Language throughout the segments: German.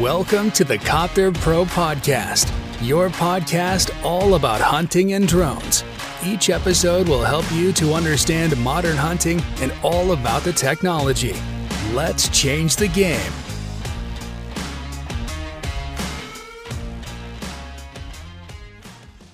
Welcome to the Copter Pro Podcast, your podcast all about hunting and drones. Each episode will help you to understand modern hunting and all about the technology. Let's change the game.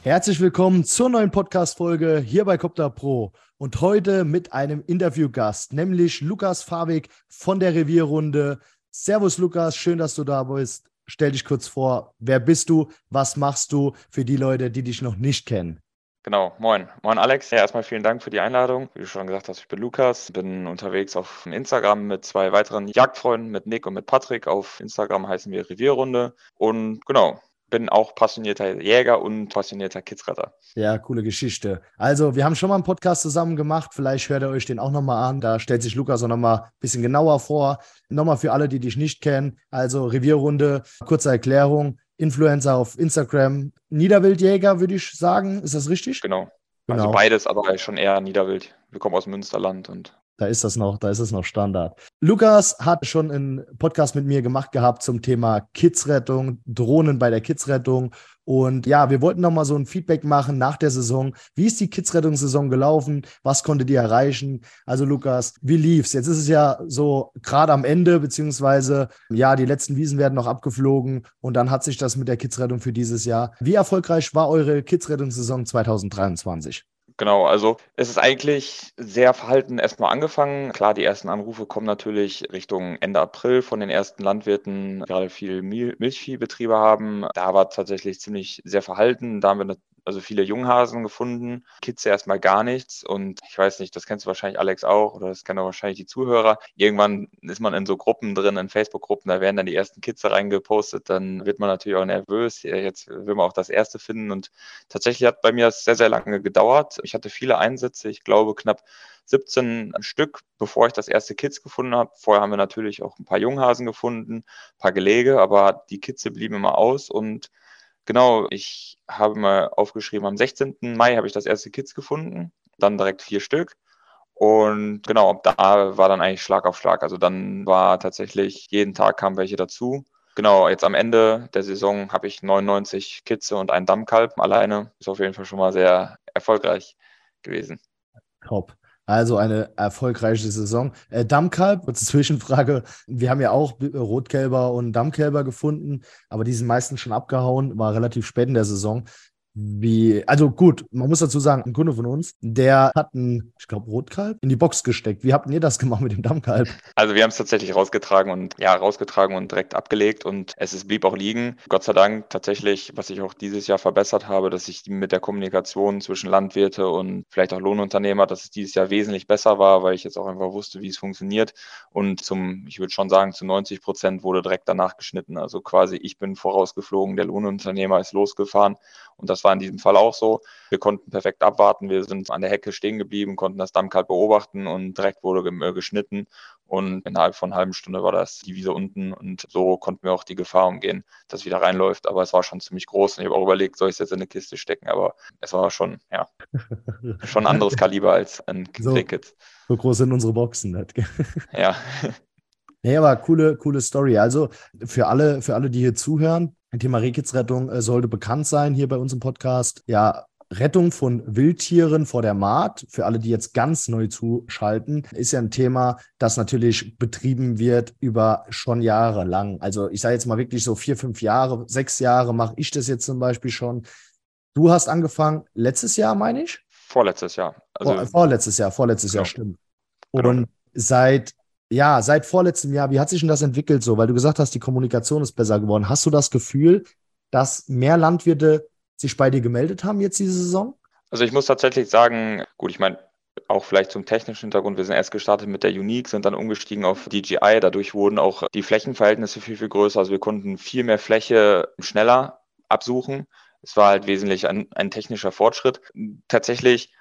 Herzlich willkommen zur neuen Podcast-Folge hier bei Copter Pro und heute mit einem Interviewgast, nämlich Lukas Fabik von der Revierrunde. Servus Lukas, schön, dass du da bist. Stell dich kurz vor, wer bist du, was machst du für die Leute, die dich noch nicht kennen? Genau, moin. Moin Alex. Ja, erstmal vielen Dank für die Einladung. Wie du schon gesagt hast, ich bin Lukas, bin unterwegs auf Instagram mit zwei weiteren Jagdfreunden, mit Nick und mit Patrick. Auf Instagram heißen wir Revierrunde. Und genau, bin auch passionierter Jäger und passionierter Kidsretter. Ja, coole Geschichte. Also, wir haben schon mal einen Podcast zusammen gemacht. Vielleicht hört ihr euch den auch nochmal an. Da stellt sich Lukas auch nochmal ein bisschen genauer vor. Nochmal für alle, die dich nicht kennen. Also, Revierrunde, kurze Erklärung. Influencer auf Instagram, Niederwildjäger, würde ich sagen. Ist das richtig? Genau. genau. Also beides, aber schon eher Niederwild. Wir kommen aus Münsterland und da ist das noch, da ist es noch Standard. Lukas hat schon einen Podcast mit mir gemacht gehabt zum Thema Kidsrettung, Drohnen bei der Kidsrettung. Und ja, wir wollten noch mal so ein Feedback machen nach der Saison. Wie ist die Kidsrettungssaison gelaufen? Was konntet ihr erreichen? Also Lukas, wie lief's? Jetzt ist es ja so gerade am Ende, beziehungsweise ja, die letzten Wiesen werden noch abgeflogen und dann hat sich das mit der Kidsrettung für dieses Jahr. Wie erfolgreich war eure Kidsrettungssaison 2023? Genau, also es ist eigentlich sehr verhalten erstmal angefangen. Klar, die ersten Anrufe kommen natürlich Richtung Ende April von den ersten Landwirten, gerade viel Milchviehbetriebe haben. Da war tatsächlich ziemlich sehr verhalten. Da haben wir also viele Junghasen gefunden, Kitze erstmal gar nichts und ich weiß nicht, das kennst du wahrscheinlich Alex auch oder das kennen auch wahrscheinlich die Zuhörer. Irgendwann ist man in so Gruppen drin, in Facebook-Gruppen, da werden dann die ersten Kitze reingepostet, dann wird man natürlich auch nervös. Jetzt will man auch das erste finden und tatsächlich hat bei mir das sehr, sehr lange gedauert. Ich hatte viele Einsätze, ich glaube knapp 17 Stück, bevor ich das erste Kitz gefunden habe. Vorher haben wir natürlich auch ein paar Junghasen gefunden, ein paar Gelege, aber die Kitze blieben immer aus und Genau, ich habe mal aufgeschrieben, am 16. Mai habe ich das erste Kids gefunden, dann direkt vier Stück. Und genau, da war dann eigentlich Schlag auf Schlag. Also dann war tatsächlich, jeden Tag kamen welche dazu. Genau, jetzt am Ende der Saison habe ich 99 Kitze und einen Dammkalb alleine. Ist auf jeden Fall schon mal sehr erfolgreich gewesen. Top. Also eine erfolgreiche Saison. Äh, Dammkalb, kurze Zwischenfrage. Wir haben ja auch Rotkälber und Dammkälber gefunden, aber die sind meistens schon abgehauen, war relativ spät in der Saison wie, also gut, man muss dazu sagen, ein Kunde von uns, der hat einen, ich glaube, Rotkalb in die Box gesteckt. Wie habt ihr das gemacht mit dem Dammkalb? Also wir haben es tatsächlich rausgetragen und ja, rausgetragen und direkt abgelegt und es ist, blieb auch liegen. Gott sei Dank tatsächlich, was ich auch dieses Jahr verbessert habe, dass ich mit der Kommunikation zwischen Landwirte und vielleicht auch Lohnunternehmer, dass es dieses Jahr wesentlich besser war, weil ich jetzt auch einfach wusste, wie es funktioniert. Und zum, ich würde schon sagen, zu 90 Prozent wurde direkt danach geschnitten. Also quasi ich bin vorausgeflogen, der Lohnunternehmer ist losgefahren und das war in diesem Fall auch so. Wir konnten perfekt abwarten. Wir sind an der Hecke stehen geblieben, konnten das Dammkalb beobachten und direkt wurde äh, geschnitten. Und innerhalb von einer halben Stunde war das die Wiese unten und so konnten wir auch die Gefahr umgehen, dass es wieder reinläuft. Aber es war schon ziemlich groß und ich habe auch überlegt, soll ich es jetzt in eine Kiste stecken? Aber es war schon, ja, schon ein anderes Kaliber als ein so, Cricket. So groß sind unsere Boxen nicht. ja. Nee, aber coole, coole Story. Also für alle, für alle, die hier zuhören, Thema Rehkitzrettung äh, sollte bekannt sein hier bei uns im Podcast. Ja, Rettung von Wildtieren vor der Maat, für alle, die jetzt ganz neu zuschalten, ist ja ein Thema, das natürlich betrieben wird über schon Jahre lang. Also ich sage jetzt mal wirklich so vier, fünf Jahre, sechs Jahre mache ich das jetzt zum Beispiel schon. Du hast angefangen letztes Jahr, meine ich? Vorletztes Jahr. Also, Vor, vorletztes Jahr, vorletztes genau. Jahr, stimmt. Und genau. seit ja, seit vorletztem Jahr, wie hat sich denn das entwickelt so? Weil du gesagt hast, die Kommunikation ist besser geworden. Hast du das Gefühl, dass mehr Landwirte sich bei dir gemeldet haben jetzt diese Saison? Also ich muss tatsächlich sagen, gut, ich meine, auch vielleicht zum technischen Hintergrund, wir sind erst gestartet mit der Unique, sind dann umgestiegen auf DJI. Dadurch wurden auch die Flächenverhältnisse viel, viel größer. Also wir konnten viel mehr Fläche schneller absuchen. Es war halt wesentlich ein, ein technischer Fortschritt. Tatsächlich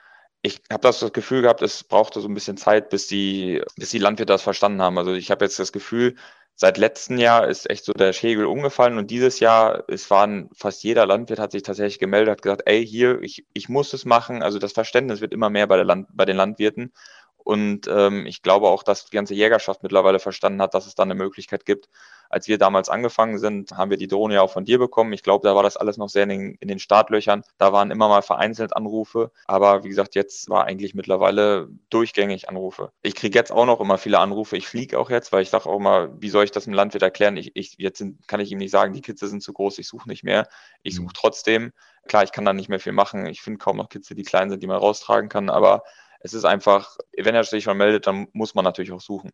ich habe das, Gefühl gehabt, es brauchte so ein bisschen Zeit, bis die, bis die Landwirte das verstanden haben. Also ich habe jetzt das Gefühl, seit letztem Jahr ist echt so der Schägel umgefallen und dieses Jahr, es waren fast jeder Landwirt hat sich tatsächlich gemeldet, hat gesagt, ey, hier, ich, ich muss es machen. Also das Verständnis wird immer mehr bei, der Land, bei den Landwirten. Und ähm, ich glaube auch, dass die ganze Jägerschaft mittlerweile verstanden hat, dass es da eine Möglichkeit gibt. Als wir damals angefangen sind, haben wir die Drohne ja auch von dir bekommen. Ich glaube, da war das alles noch sehr in den, in den Startlöchern. Da waren immer mal vereinzelt Anrufe. Aber wie gesagt, jetzt war eigentlich mittlerweile durchgängig Anrufe. Ich kriege jetzt auch noch immer viele Anrufe. Ich fliege auch jetzt, weil ich sage auch immer, wie soll ich das dem Landwirt erklären? Ich, ich, jetzt sind, kann ich ihm nicht sagen, die Kitze sind zu groß, ich suche nicht mehr. Ich suche mhm. trotzdem. Klar, ich kann da nicht mehr viel machen. Ich finde kaum noch Kitze, die klein sind, die man raustragen kann. Aber es ist einfach, wenn er sich schon meldet, dann muss man natürlich auch suchen.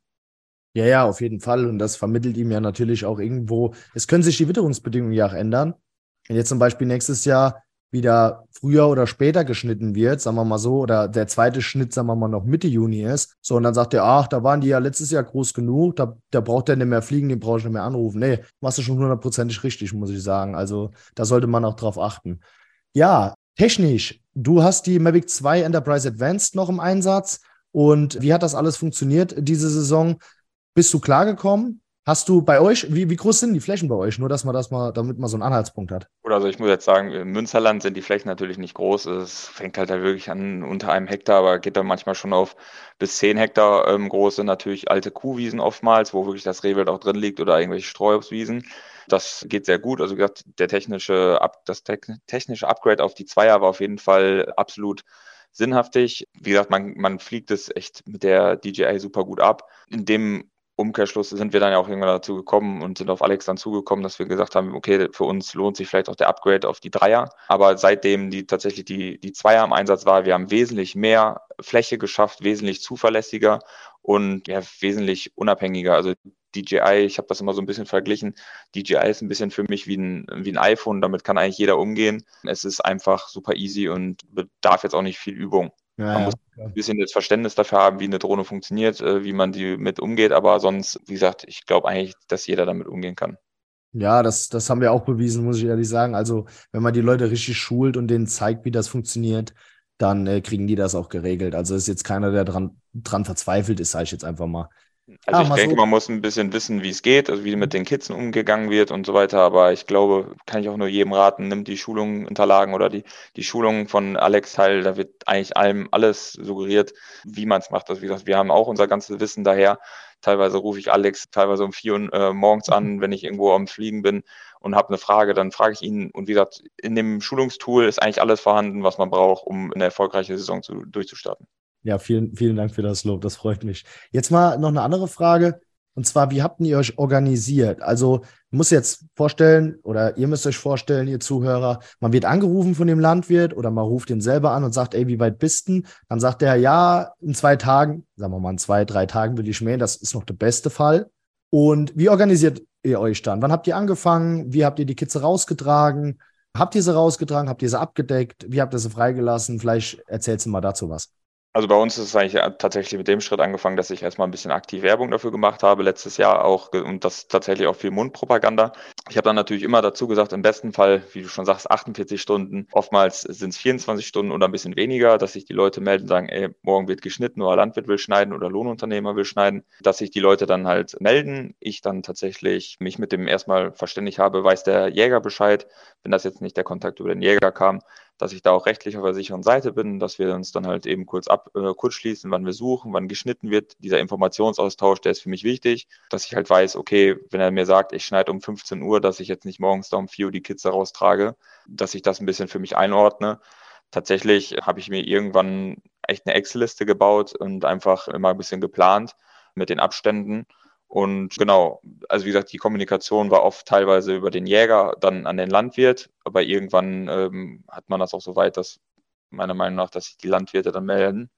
Ja, ja, auf jeden Fall. Und das vermittelt ihm ja natürlich auch irgendwo. Es können sich die Witterungsbedingungen ja auch ändern. Wenn jetzt zum Beispiel nächstes Jahr wieder früher oder später geschnitten wird, sagen wir mal so, oder der zweite Schnitt, sagen wir mal, noch Mitte Juni ist. So, und dann sagt er, ach, da waren die ja letztes Jahr groß genug, da, da braucht der nicht mehr fliegen, den brauche ich nicht mehr anrufen. Nee, machst du schon hundertprozentig richtig, muss ich sagen. Also da sollte man auch drauf achten. Ja, technisch Du hast die Mavic 2 Enterprise Advanced noch im Einsatz. Und wie hat das alles funktioniert diese Saison? Bist du klargekommen? Hast du bei euch, wie, wie groß sind die Flächen bei euch? Nur, dass man das mal, damit man so einen Anhaltspunkt hat. Oder also ich muss jetzt sagen, im Münsterland sind die Flächen natürlich nicht groß. Es fängt halt da wirklich an unter einem Hektar, aber geht dann manchmal schon auf bis zehn Hektar ähm, große, natürlich alte Kuhwiesen oftmals, wo wirklich das Rehwild auch drin liegt oder irgendwelche Streuobstwiesen. Das geht sehr gut. Also gesagt, der technische, das technische Upgrade auf die Zweier war auf jeden Fall absolut sinnhaftig. Wie gesagt, man, man fliegt es echt mit der DJI super gut ab. In dem Umkehrschluss sind wir dann ja auch irgendwann dazu gekommen und sind auf Alex dann zugekommen, dass wir gesagt haben, okay, für uns lohnt sich vielleicht auch der Upgrade auf die Dreier. Aber seitdem die tatsächlich die, die Zweier im Einsatz war, wir haben wesentlich mehr Fläche geschafft, wesentlich zuverlässiger und ja, wesentlich unabhängiger. Also DJI, ich habe das immer so ein bisschen verglichen. DJI ist ein bisschen für mich wie ein, wie ein iPhone, damit kann eigentlich jeder umgehen. Es ist einfach super easy und bedarf jetzt auch nicht viel Übung. Ja, man muss ein bisschen das Verständnis dafür haben, wie eine Drohne funktioniert, äh, wie man die mit umgeht, aber sonst, wie gesagt, ich glaube eigentlich, dass jeder damit umgehen kann. Ja, das, das haben wir auch bewiesen, muss ich ehrlich sagen. Also, wenn man die Leute richtig schult und denen zeigt, wie das funktioniert, dann äh, kriegen die das auch geregelt. Also ist jetzt keiner, der dran, dran verzweifelt ist, sage ich jetzt einfach mal. Also ja, ich denke, so. man muss ein bisschen wissen, wie es geht, also wie mit den Kids umgegangen wird und so weiter. Aber ich glaube, kann ich auch nur jedem raten, nimmt die Schulungen, Unterlagen oder die, die Schulungen von Alex teil. Da wird eigentlich allem alles suggeriert, wie man es macht. Also wie gesagt, wir haben auch unser ganzes Wissen daher. Teilweise rufe ich Alex teilweise um vier Uhr äh, morgens an, mhm. wenn ich irgendwo am Fliegen bin und habe eine Frage, dann frage ich ihn. Und wie gesagt, in dem Schulungstool ist eigentlich alles vorhanden, was man braucht, um eine erfolgreiche Saison zu, durchzustarten. Ja, vielen, vielen Dank für das Lob. Das freut mich. Jetzt mal noch eine andere Frage. Und zwar, wie habt ihr euch organisiert? Also, ich muss jetzt vorstellen, oder ihr müsst euch vorstellen, ihr Zuhörer, man wird angerufen von dem Landwirt oder man ruft ihn selber an und sagt, ey, wie weit bist du? Dann sagt er, ja, in zwei Tagen, sagen wir mal, in zwei, drei Tagen will ich mähen. Das ist noch der beste Fall. Und wie organisiert ihr euch dann? Wann habt ihr angefangen? Wie habt ihr die Kitze rausgetragen? Habt ihr sie rausgetragen? Habt ihr sie abgedeckt? Wie habt ihr sie freigelassen? Vielleicht erzählst du mal dazu was. Also bei uns ist es eigentlich tatsächlich mit dem Schritt angefangen, dass ich erstmal ein bisschen aktiv Werbung dafür gemacht habe, letztes Jahr auch und das tatsächlich auch viel Mundpropaganda. Ich habe dann natürlich immer dazu gesagt, im besten Fall, wie du schon sagst, 48 Stunden, oftmals sind es 24 Stunden oder ein bisschen weniger, dass sich die Leute melden und sagen, ey, morgen wird geschnitten oder Landwirt will schneiden oder Lohnunternehmer will schneiden, dass sich die Leute dann halt melden. Ich dann tatsächlich mich mit dem erstmal verständigt habe, weiß der Jäger Bescheid, wenn das jetzt nicht der Kontakt über den Jäger kam, dass ich da auch rechtlich auf der sicheren Seite bin, dass wir uns dann halt eben kurz ab, äh, kurz schließen, wann wir suchen, wann geschnitten wird. Dieser Informationsaustausch, der ist für mich wichtig, dass ich halt weiß, okay, wenn er mir sagt, ich schneide um 15 Uhr, dass ich jetzt nicht morgens da um 4 Uhr die Kids raustrage, dass ich das ein bisschen für mich einordne. Tatsächlich habe ich mir irgendwann echt eine Excel-Liste gebaut und einfach immer ein bisschen geplant mit den Abständen und genau, also wie gesagt, die Kommunikation war oft teilweise über den Jäger, dann an den Landwirt, aber irgendwann ähm, hat man das auch so weit, dass meiner Meinung nach, dass sich die Landwirte dann melden.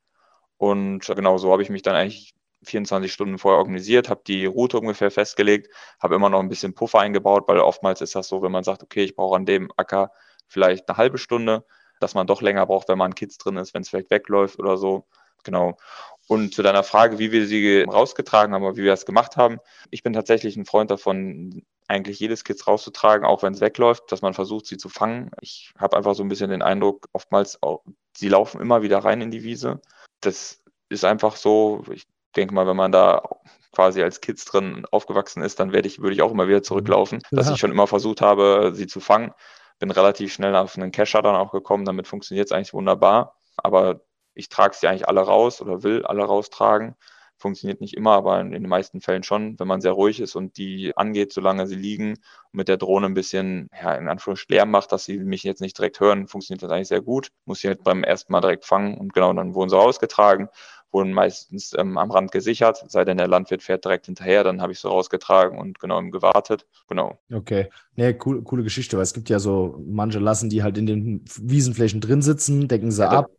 Und genau so habe ich mich dann eigentlich 24 Stunden vorher organisiert, habe die Route ungefähr festgelegt, habe immer noch ein bisschen Puffer eingebaut, weil oftmals ist das so, wenn man sagt, okay, ich brauche an dem Acker vielleicht eine halbe Stunde, dass man doch länger braucht, wenn man Kids drin ist, wenn es vielleicht wegläuft oder so. Genau. Und zu deiner Frage, wie wir sie rausgetragen haben oder wie wir das gemacht haben. Ich bin tatsächlich ein Freund davon, eigentlich jedes Kids rauszutragen, auch wenn es wegläuft, dass man versucht, sie zu fangen. Ich habe einfach so ein bisschen den Eindruck, oftmals, auch, sie laufen immer wieder rein in die Wiese. Das ist einfach so, ich denke mal, wenn man da quasi als Kids drin aufgewachsen ist, dann werde ich, würde ich auch immer wieder zurücklaufen, ja. dass ich schon immer versucht habe, sie zu fangen. Bin relativ schnell auf einen Kescher dann auch gekommen, damit funktioniert es eigentlich wunderbar. Aber Ich trage sie eigentlich alle raus oder will alle raustragen. Funktioniert nicht immer, aber in den meisten Fällen schon, wenn man sehr ruhig ist und die angeht, solange sie liegen und mit der Drohne ein bisschen, ja, in Anführungszeichen Lärm macht, dass sie mich jetzt nicht direkt hören, funktioniert das eigentlich sehr gut. Muss sie halt beim ersten Mal direkt fangen und genau, dann wurden sie rausgetragen, wurden meistens ähm, am Rand gesichert, sei denn der Landwirt fährt direkt hinterher, dann habe ich sie rausgetragen und genau gewartet. Genau. Okay. Nee, cool, coole Geschichte, weil es gibt ja so, manche lassen die halt in den Wiesenflächen drin sitzen, decken sie ja, ab,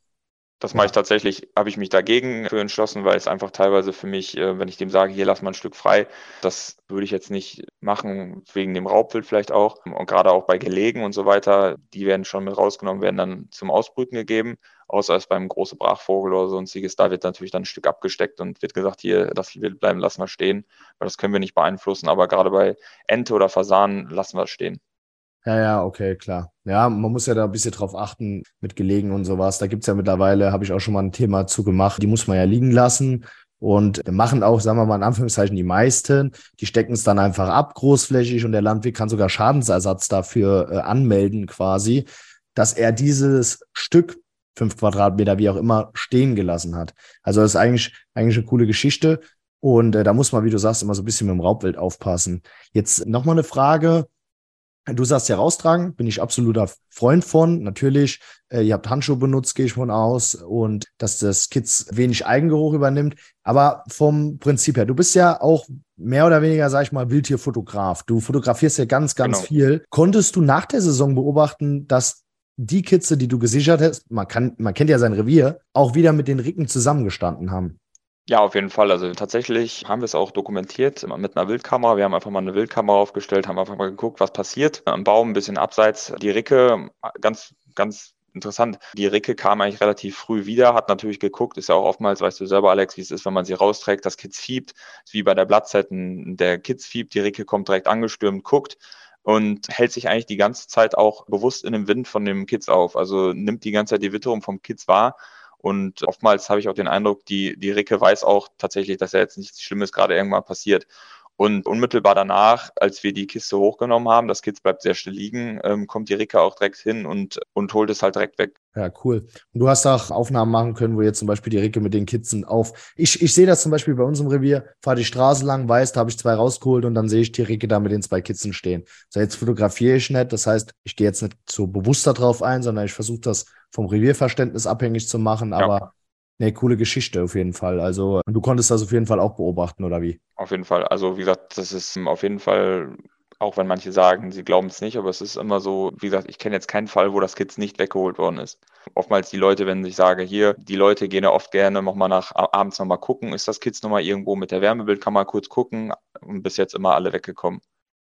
das mache ich tatsächlich, habe ich mich dagegen für entschlossen, weil es einfach teilweise für mich, äh, wenn ich dem sage, hier lass mal ein Stück frei, das würde ich jetzt nicht machen, wegen dem Raubwild vielleicht auch. Und gerade auch bei Gelegen und so weiter, die werden schon mit rausgenommen, werden dann zum Ausbrüten gegeben, außer es beim großen Brachvogel oder sonstiges, da wird natürlich dann ein Stück abgesteckt und wird gesagt, hier, das Wild bleiben, lassen wir stehen, weil das können wir nicht beeinflussen, aber gerade bei Ente oder Fasanen lassen wir es stehen. Ja, ja, okay, klar. Ja, man muss ja da ein bisschen drauf achten mit Gelegen und sowas. Da gibt es ja mittlerweile, habe ich auch schon mal ein Thema zu gemacht, die muss man ja liegen lassen. Und machen auch, sagen wir mal in Anführungszeichen, die meisten, die stecken es dann einfach ab, großflächig, und der Landwirt kann sogar Schadensersatz dafür äh, anmelden, quasi, dass er dieses Stück, fünf Quadratmeter, wie auch immer, stehen gelassen hat. Also das ist eigentlich, eigentlich eine coole Geschichte. Und äh, da muss man, wie du sagst, immer so ein bisschen mit dem Raubwild aufpassen. Jetzt nochmal eine Frage Du sagst ja raustragen, bin ich absoluter Freund von. Natürlich, äh, ihr habt Handschuhe benutzt, gehe ich von aus, und dass das Kids wenig Eigengeruch übernimmt. Aber vom Prinzip her, du bist ja auch mehr oder weniger, sag ich mal, Wildtierfotograf. Du fotografierst ja ganz, ganz genau. viel. Konntest du nach der Saison beobachten, dass die Kitze, die du gesichert hast, man kann, man kennt ja sein Revier, auch wieder mit den Ricken zusammengestanden haben? Ja, auf jeden Fall. Also tatsächlich haben wir es auch dokumentiert mit einer Wildkamera. Wir haben einfach mal eine Wildkamera aufgestellt, haben einfach mal geguckt, was passiert. Am Baum ein bisschen abseits. Die Ricke, ganz, ganz interessant. Die Ricke kam eigentlich relativ früh wieder, hat natürlich geguckt, ist ja auch oftmals, weißt du selber, Alex, wie es ist, wenn man sie rausträgt, das Kids fiebt, ist wie bei der Blattzeiten, der Kids fiebt, die Ricke kommt direkt angestürmt, guckt und hält sich eigentlich die ganze Zeit auch bewusst in dem Wind von dem Kids auf. Also nimmt die ganze Zeit die Witterung vom Kids wahr und oftmals habe ich auch den Eindruck, die, die Ricke weiß auch tatsächlich, dass ja jetzt nichts Schlimmes gerade irgendwann passiert. Und unmittelbar danach, als wir die Kiste hochgenommen haben, das Kids bleibt sehr still liegen, ähm, kommt die Ricke auch direkt hin und, und holt es halt direkt weg. Ja, cool. Und du hast auch Aufnahmen machen können, wo jetzt zum Beispiel die Ricke mit den Kitzen auf. Ich, ich sehe das zum Beispiel bei unserem Revier, fahre die Straße lang, weiß, da habe ich zwei rausgeholt und dann sehe ich die Ricke da mit den zwei Kitzen stehen. So, jetzt fotografiere ich nicht. Das heißt, ich gehe jetzt nicht so bewusst darauf ein, sondern ich versuche das vom Revierverständnis abhängig zu machen. Aber ja. eine coole Geschichte auf jeden Fall. Also du konntest das auf jeden Fall auch beobachten, oder wie? Auf jeden Fall. Also wie gesagt, das ist auf jeden Fall auch wenn manche sagen, sie glauben es nicht, aber es ist immer so, wie gesagt, ich kenne jetzt keinen Fall, wo das Kids nicht weggeholt worden ist. Oftmals die Leute, wenn ich sage, hier, die Leute gehen ja oft gerne nochmal nach, abends nochmal gucken, ist das Kids nochmal irgendwo mit der Wärmebildkamera kurz gucken und bis jetzt immer alle weggekommen.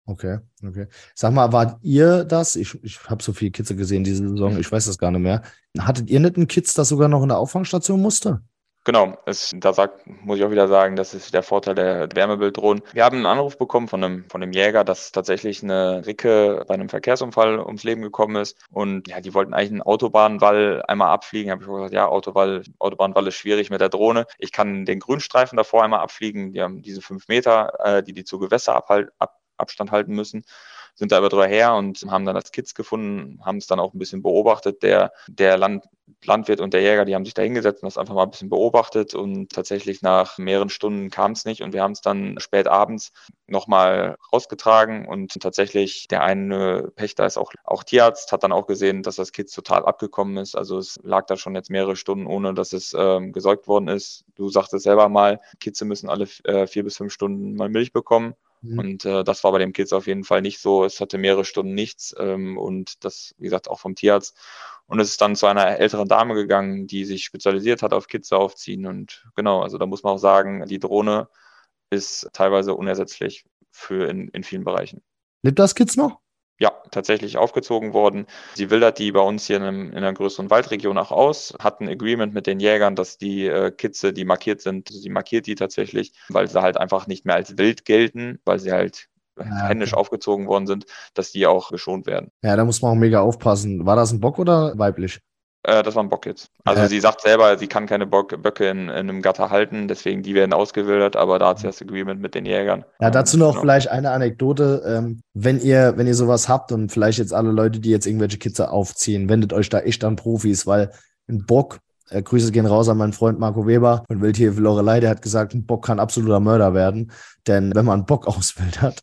Okay, okay. Sag mal, wart ihr das? Ich, ich habe so viele Kids gesehen diese Saison, ich weiß das gar nicht mehr. Hattet ihr nicht einen Kids, das sogar noch in der Auffangstation musste? Genau, es, da sagt, muss ich auch wieder sagen, das ist der Vorteil der Wärmebilddrohnen. Wir haben einen Anruf bekommen von einem, von einem Jäger, dass tatsächlich eine Ricke bei einem Verkehrsunfall ums Leben gekommen ist. Und ja, die wollten eigentlich einen Autobahnwall einmal abfliegen. Habe ich gesagt, ja, Autowall, Autobahnwall ist schwierig mit der Drohne. Ich kann den Grünstreifen davor einmal abfliegen. Die haben diese fünf Meter, äh, die die zu Gewässer abhalt, ab, Abstand halten müssen sind da aber drüber her und haben dann das Kids gefunden, haben es dann auch ein bisschen beobachtet. Der, der Land, Landwirt und der Jäger, die haben sich da hingesetzt und das einfach mal ein bisschen beobachtet und tatsächlich nach mehreren Stunden kam es nicht und wir haben es dann spät abends nochmal rausgetragen und tatsächlich der eine Pächter ist auch, auch Tierarzt, hat dann auch gesehen, dass das Kids total abgekommen ist. Also es lag da schon jetzt mehrere Stunden, ohne dass es ähm, gesäugt worden ist. Du sagtest selber mal, Kitze müssen alle äh, vier bis fünf Stunden mal Milch bekommen. Mhm. Und äh, das war bei dem Kids auf jeden Fall nicht so. Es hatte mehrere Stunden nichts ähm, und das, wie gesagt, auch vom Tierarzt. Und es ist dann zu einer älteren Dame gegangen, die sich spezialisiert hat auf Kids aufziehen. Und genau, also da muss man auch sagen, die Drohne ist teilweise unersetzlich für in, in vielen Bereichen. Lebt das Kids noch? Ja, tatsächlich aufgezogen worden. Sie wildert die bei uns hier in, einem, in einer größeren Waldregion auch aus, hat ein Agreement mit den Jägern, dass die äh, Kitze, die markiert sind, sie markiert die tatsächlich, weil sie halt einfach nicht mehr als wild gelten, weil sie halt ja, händisch aufgezogen worden sind, dass die auch geschont werden. Ja, da muss man auch mega aufpassen. War das ein Bock oder weiblich? Äh, das war ein Bock jetzt. Also äh. sie sagt selber, sie kann keine Bock, Böcke in, in, einem Gatter halten, deswegen die werden ausgewildert, aber da hat sie das Agreement mit den Jägern. Ja, dazu noch genau. vielleicht eine Anekdote. Ähm, wenn ihr, wenn ihr sowas habt und vielleicht jetzt alle Leute, die jetzt irgendwelche Kitze aufziehen, wendet euch da echt an Profis, weil ein Bock Äh, Grüße gehen raus an meinen Freund Marco Weber von Wildtier Lorelei, der hat gesagt, ein Bock kann absoluter Mörder werden. Denn wenn man einen Bock auswildert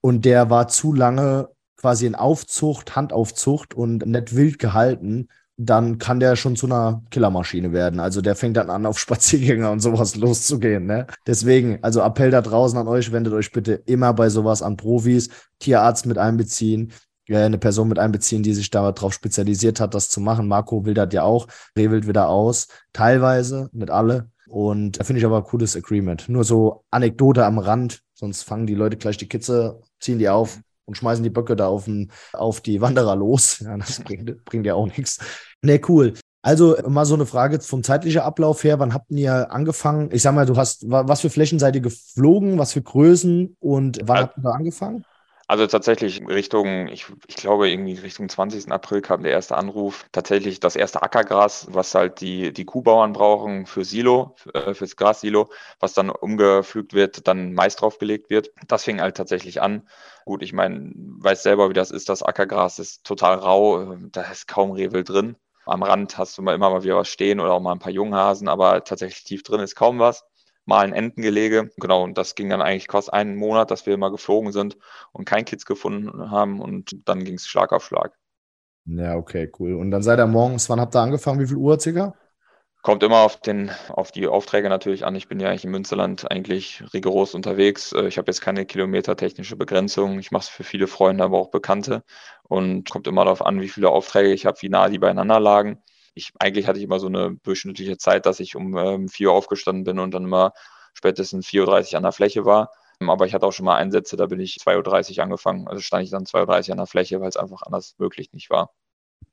und der war zu lange quasi in Aufzucht, Handaufzucht und nicht wild gehalten, dann kann der schon zu einer Killermaschine werden. Also der fängt dann an, auf Spaziergänger und sowas loszugehen. Ne? Deswegen, also Appell da draußen an euch, wendet euch bitte immer bei sowas an Profis, Tierarzt mit einbeziehen, äh, eine Person mit einbeziehen, die sich darauf spezialisiert hat, das zu machen. Marco will das ja auch, revelt wieder aus, teilweise, nicht alle. Und da finde ich aber ein cooles Agreement. Nur so Anekdote am Rand, sonst fangen die Leute gleich die Kitze, ziehen die auf und schmeißen die Böcke da auf, den, auf die Wanderer los. Ja, das bringt, bringt ja auch nichts. Nee, cool. Also mal so eine Frage vom zeitlichen Ablauf her. Wann habt ihr angefangen? Ich sag mal, du hast, was für Flächen seid ihr geflogen? Was für Größen? Und wann habt ihr da angefangen? Also tatsächlich Richtung, ich, ich glaube irgendwie Richtung 20. April kam der erste Anruf. Tatsächlich das erste Ackergras, was halt die, die Kuhbauern brauchen für Silo, äh, fürs Grassilo, was dann umgepflügt wird, dann Mais draufgelegt wird. Das fing halt tatsächlich an. Gut, ich meine, weiß selber, wie das ist. Das Ackergras ist total rau, da ist kaum Revel drin. Am Rand hast du mal immer mal wieder was stehen oder auch mal ein paar Junghasen, aber tatsächlich tief drin ist kaum was mal ein Entengelege. Genau, und das ging dann eigentlich fast einen Monat, dass wir mal geflogen sind und kein Kids gefunden haben und dann ging es Schlag auf Schlag. Ja, okay, cool. Und dann seid ihr morgens, wann habt ihr angefangen? Wie viel Uhr circa? Kommt immer auf, den, auf die Aufträge natürlich an. Ich bin ja eigentlich im Münsterland eigentlich rigoros unterwegs. Äh, ich habe jetzt keine kilometertechnische Begrenzung. Ich mache es für viele Freunde, aber auch Bekannte. Und kommt immer darauf an, wie viele Aufträge ich habe, wie nah die beieinander lagen ich, eigentlich hatte ich immer so eine durchschnittliche Zeit, dass ich um ähm, 4 Uhr aufgestanden bin und dann immer spätestens 4.30 Uhr an der Fläche war. Ähm, aber ich hatte auch schon mal Einsätze, da bin ich 2.30 Uhr angefangen. Also stand ich dann 2.30 Uhr an der Fläche, weil es einfach anders möglich nicht war.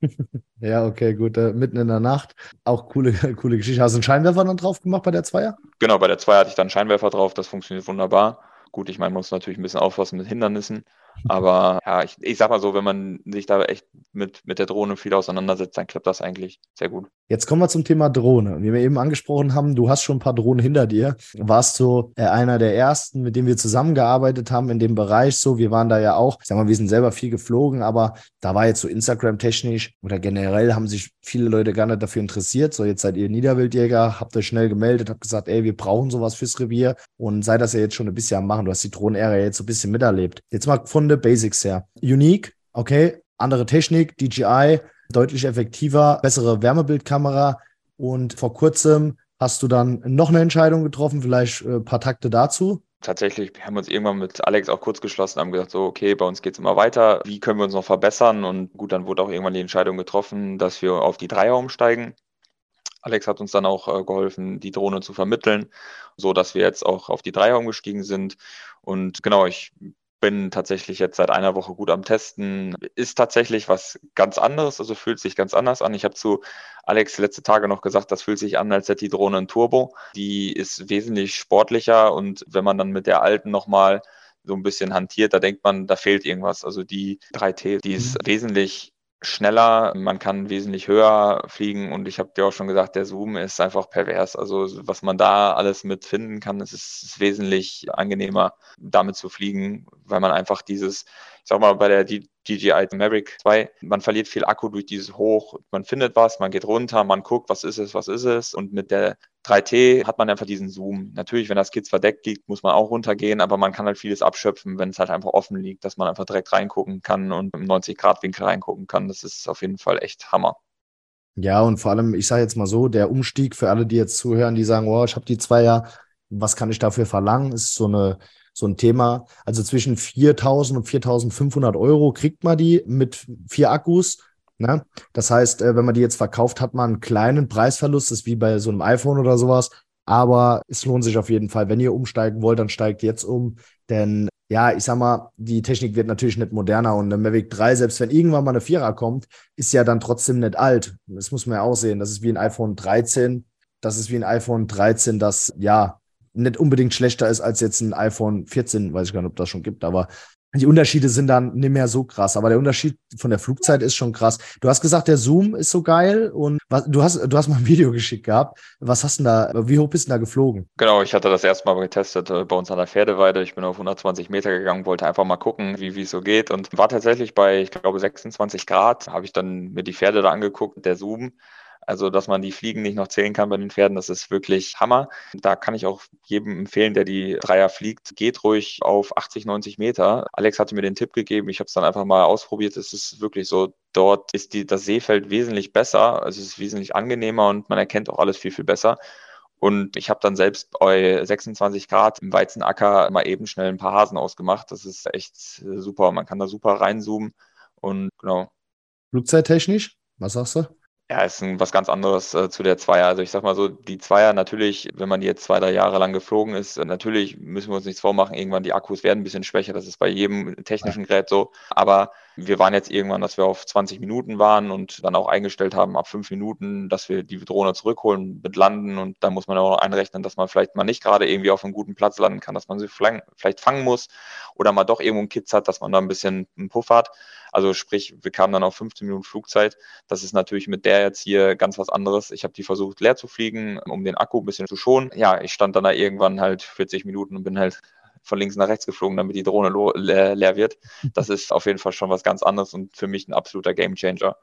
ja, okay, gut. Äh, mitten in der Nacht. Auch coole, coole Geschichte. Hast du einen Scheinwerfer dann drauf gemacht bei der Zweier? Genau, bei der Zweier hatte ich dann einen Scheinwerfer drauf. Das funktioniert wunderbar. Gut, ich meine, man muss natürlich ein bisschen aufpassen mit Hindernissen. Aber ja, ich, ich sag mal so, wenn man sich da echt mit, mit der Drohne viel auseinandersetzt, dann klappt das eigentlich sehr gut. Jetzt kommen wir zum Thema Drohne. Wie wir eben angesprochen haben, du hast schon ein paar Drohnen hinter dir. Warst du äh, einer der ersten, mit dem wir zusammengearbeitet haben in dem Bereich so. Wir waren da ja auch, ich sag mal, wir sind selber viel geflogen, aber da war jetzt so Instagram-technisch oder generell haben sich viele Leute gar nicht dafür interessiert. So, jetzt seid ihr Niederwildjäger, habt euch schnell gemeldet, habt gesagt, ey, wir brauchen sowas fürs Revier und sei das ja jetzt schon ein bisschen am Machen. Du hast die Drohnenära jetzt so ein bisschen miterlebt. Jetzt mal von der Basics her. Unique, okay, andere Technik, DJI, deutlich effektiver, bessere Wärmebildkamera und vor kurzem hast du dann noch eine Entscheidung getroffen, vielleicht ein äh, paar Takte dazu tatsächlich, wir haben uns irgendwann mit Alex auch kurz geschlossen, haben gesagt, so, okay, bei uns geht es immer weiter. Wie können wir uns noch verbessern? Und gut, dann wurde auch irgendwann die Entscheidung getroffen, dass wir auf die Dreier umsteigen. Alex hat uns dann auch äh, geholfen, die Drohne zu vermitteln, so dass wir jetzt auch auf die Dreier umgestiegen sind. Und genau, ich bin tatsächlich jetzt seit einer Woche gut am Testen. Ist tatsächlich was ganz anderes, also fühlt sich ganz anders an. Ich habe zu Alex letzte Tage noch gesagt, das fühlt sich an, als hätte die Drohne ein Turbo. Die ist wesentlich sportlicher und wenn man dann mit der alten nochmal so ein bisschen hantiert, da denkt man, da fehlt irgendwas. Also die 3T, die ist mhm. wesentlich schneller, man kann wesentlich höher fliegen und ich habe dir auch schon gesagt, der Zoom ist einfach pervers. Also was man da alles mit finden kann, es ist, ist wesentlich angenehmer, damit zu fliegen, weil man einfach dieses, sag mal, bei der DJI Mavic 2, man verliert viel Akku durch dieses Hoch, man findet was, man geht runter, man guckt, was ist es, was ist es und mit der 3T hat man einfach diesen Zoom. Natürlich, wenn das Kids verdeckt liegt, muss man auch runtergehen, aber man kann halt vieles abschöpfen, wenn es halt einfach offen liegt, dass man einfach direkt reingucken kann und im 90-Grad-Winkel reingucken kann. Das ist auf jeden Fall echt Hammer. Ja, und vor allem, ich sage jetzt mal so, der Umstieg für alle, die jetzt zuhören, die sagen, wow, ich habe die zwei ja, was kann ich dafür verlangen, ist so eine so ein Thema. Also zwischen 4.000 und 4.500 Euro kriegt man die mit vier Akkus. Ne? Das heißt, äh, wenn man die jetzt verkauft, hat man einen kleinen Preisverlust, das ist wie bei so einem iPhone oder sowas. Aber es lohnt sich auf jeden Fall. Wenn ihr umsteigen wollt, dann steigt jetzt um. Denn ja, ich sag mal, die Technik wird natürlich nicht moderner und der Mavic 3, selbst wenn irgendwann mal eine Vierer kommt, ist ja dann trotzdem nicht alt. Das muss man ja auch sehen. Das ist wie ein iPhone 13. Das ist wie ein iPhone 13, das ja nicht unbedingt schlechter ist als jetzt ein iPhone 14, weiß ich gar nicht, ob das schon gibt, aber die Unterschiede sind dann nicht mehr so krass, aber der Unterschied von der Flugzeit ist schon krass. Du hast gesagt, der Zoom ist so geil und was, du hast, du hast mal ein Video geschickt gehabt. Was hast du da, wie hoch bist du da geflogen? Genau, ich hatte das erste Mal getestet äh, bei uns an der Pferdeweide. Ich bin auf 120 Meter gegangen, wollte einfach mal gucken, wie, wie es so geht und war tatsächlich bei, ich glaube, 26 Grad, habe ich dann mir die Pferde da angeguckt, der Zoom Also, dass man die Fliegen nicht noch zählen kann bei den Pferden, das ist wirklich Hammer. Da kann ich auch jedem empfehlen, der die Dreier fliegt, geht ruhig auf 80, 90 Meter. Alex hatte mir den Tipp gegeben, ich habe es dann einfach mal ausprobiert. Es ist wirklich so, dort ist die, das Seefeld wesentlich besser, also es ist wesentlich angenehmer und man erkennt auch alles viel, viel besser. Und ich habe dann selbst bei 26 Grad im Weizenacker mal eben schnell ein paar Hasen ausgemacht. Das ist echt super. Man kann da super reinzoomen und genau. Flugzeittechnisch, was sagst du? Ja, ist ein, was ganz anderes äh, zu der Zweier. Also ich sag mal so, die Zweier natürlich, wenn man jetzt zwei, drei Jahre lang geflogen ist, äh, natürlich müssen wir uns nichts vormachen, irgendwann die Akkus werden ein bisschen schwächer, das ist bei jedem technischen Gerät so. Aber wir waren jetzt irgendwann, dass wir auf 20 Minuten waren und dann auch eingestellt haben, ab fünf Minuten, dass wir die Drohne zurückholen mit Landen und da muss man auch einrechnen, dass man vielleicht mal nicht gerade irgendwie auf einem guten Platz landen kann, dass man sie vielleicht fangen muss oder mal doch irgendwo einen Kitz hat, dass man da ein bisschen einen Puff hat. Also sprich, wir kamen dann auf 15 Minuten Flugzeit. Das ist natürlich mit der jetzt hier ganz was anderes. Ich habe die versucht leer zu fliegen, um den Akku ein bisschen zu schonen. Ja, ich stand dann da irgendwann halt 40 Minuten und bin halt von links nach rechts geflogen, damit die Drohne leer wird. Das ist auf jeden Fall schon was ganz anderes und für mich ein absoluter Gamechanger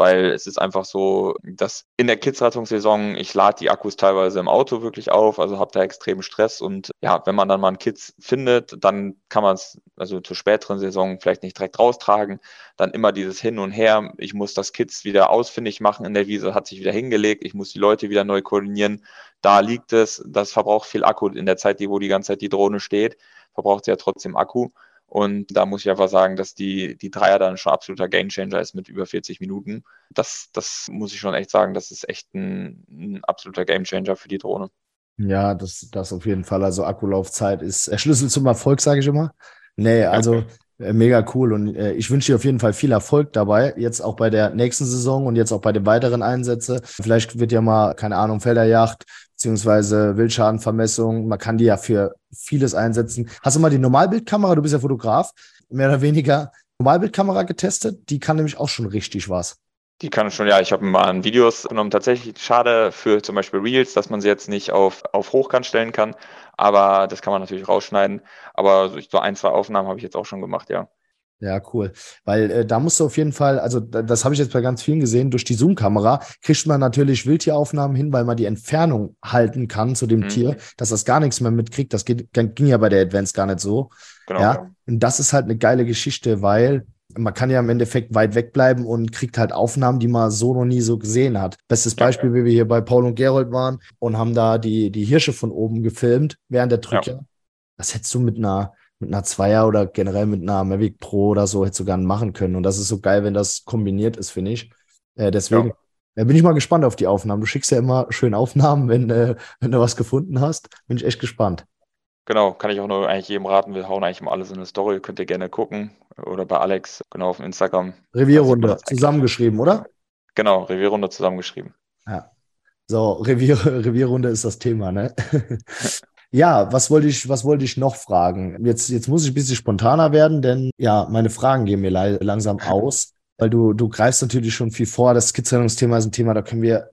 weil es ist einfach so, dass in der Kids-Rettungssaison, ich lade die Akkus teilweise im Auto wirklich auf, also habe da extremen Stress und ja, wenn man dann mal einen Kids findet, dann kann man es also zur späteren Saison vielleicht nicht direkt raustragen, dann immer dieses Hin und Her, ich muss das Kids wieder ausfindig machen in der Wiese, hat sich wieder hingelegt, ich muss die Leute wieder neu koordinieren, da liegt es, das verbraucht viel Akku in der Zeit, wo die ganze Zeit die Drohne steht, verbraucht sie ja trotzdem Akku und da muss ich einfach sagen, dass die, die Dreier dann schon absoluter Gamechanger ist mit über 40 Minuten. Das, das muss ich schon echt sagen, das ist echt ein, ein absoluter Gamechanger für die Drohne. Ja, das, das auf jeden Fall. Also Akkulaufzeit ist der Schlüssel zum Erfolg, sage ich immer. Nee, also äh, mega cool und äh, ich wünsche dir auf jeden Fall viel Erfolg dabei, jetzt auch bei der nächsten Saison und jetzt auch bei den weiteren Einsätzen. Vielleicht wird ja mal, keine Ahnung, Felderjacht beziehungsweise Wildschadenvermessung. Man kann die ja für vieles einsetzen. Hast du mal die Normalbildkamera, du bist ja Fotograf, mehr oder weniger Normalbildkamera getestet? Die kann nämlich auch schon richtig was. Die kann schon, ja, ich habe mal ein Videos genommen. Tatsächlich schade für zum Beispiel Reels, dass man sie jetzt nicht auf, auf Hochkant stellen kann. Aber das kann man natürlich rausschneiden. Aber so ein, zwei Aufnahmen habe ich jetzt auch schon gemacht, ja. Ja, cool. Weil äh, da musst du auf jeden Fall, also da, das habe ich jetzt bei ganz vielen gesehen, durch die Zoom-Kamera kriegt man natürlich Wildtieraufnahmen hin, weil man die Entfernung halten kann zu dem mhm. Tier, dass das gar nichts mehr mitkriegt. Das geht, ging ja bei der Advance gar nicht so. Genau. Ja? Und das ist halt eine geile Geschichte, weil man kann ja im Endeffekt weit wegbleiben und kriegt halt Aufnahmen, die man so noch nie so gesehen hat. Bestes Beispiel, wie wir hier bei Paul und Gerold waren und haben da die, die Hirsche von oben gefilmt während der Drücke. Ja. Das hättest du mit einer mit einer Zweier oder generell mit einer Mavic Pro oder so hätte sogar machen können. Und das ist so geil, wenn das kombiniert ist, finde ich. Äh, deswegen ja. äh, bin ich mal gespannt auf die Aufnahmen. Du schickst ja immer schön Aufnahmen, wenn, äh, wenn du was gefunden hast. Bin ich echt gespannt. Genau, kann ich auch nur eigentlich jedem raten. Wir hauen eigentlich mal alles in eine Story. Könnt ihr gerne gucken. Oder bei Alex, genau auf Instagram. Revierrunde, zusammengeschrieben, oder? Genau, Revierrunde zusammengeschrieben. Ja. So, Revier, Revierrunde ist das Thema, ne? Ja, was wollte ich, was wollte ich noch fragen? Jetzt, jetzt muss ich ein bisschen spontaner werden, denn ja, meine Fragen gehen mir langsam aus, weil du, du greifst natürlich schon viel vor. Das Skizzenungsthema ist ein Thema, da können wir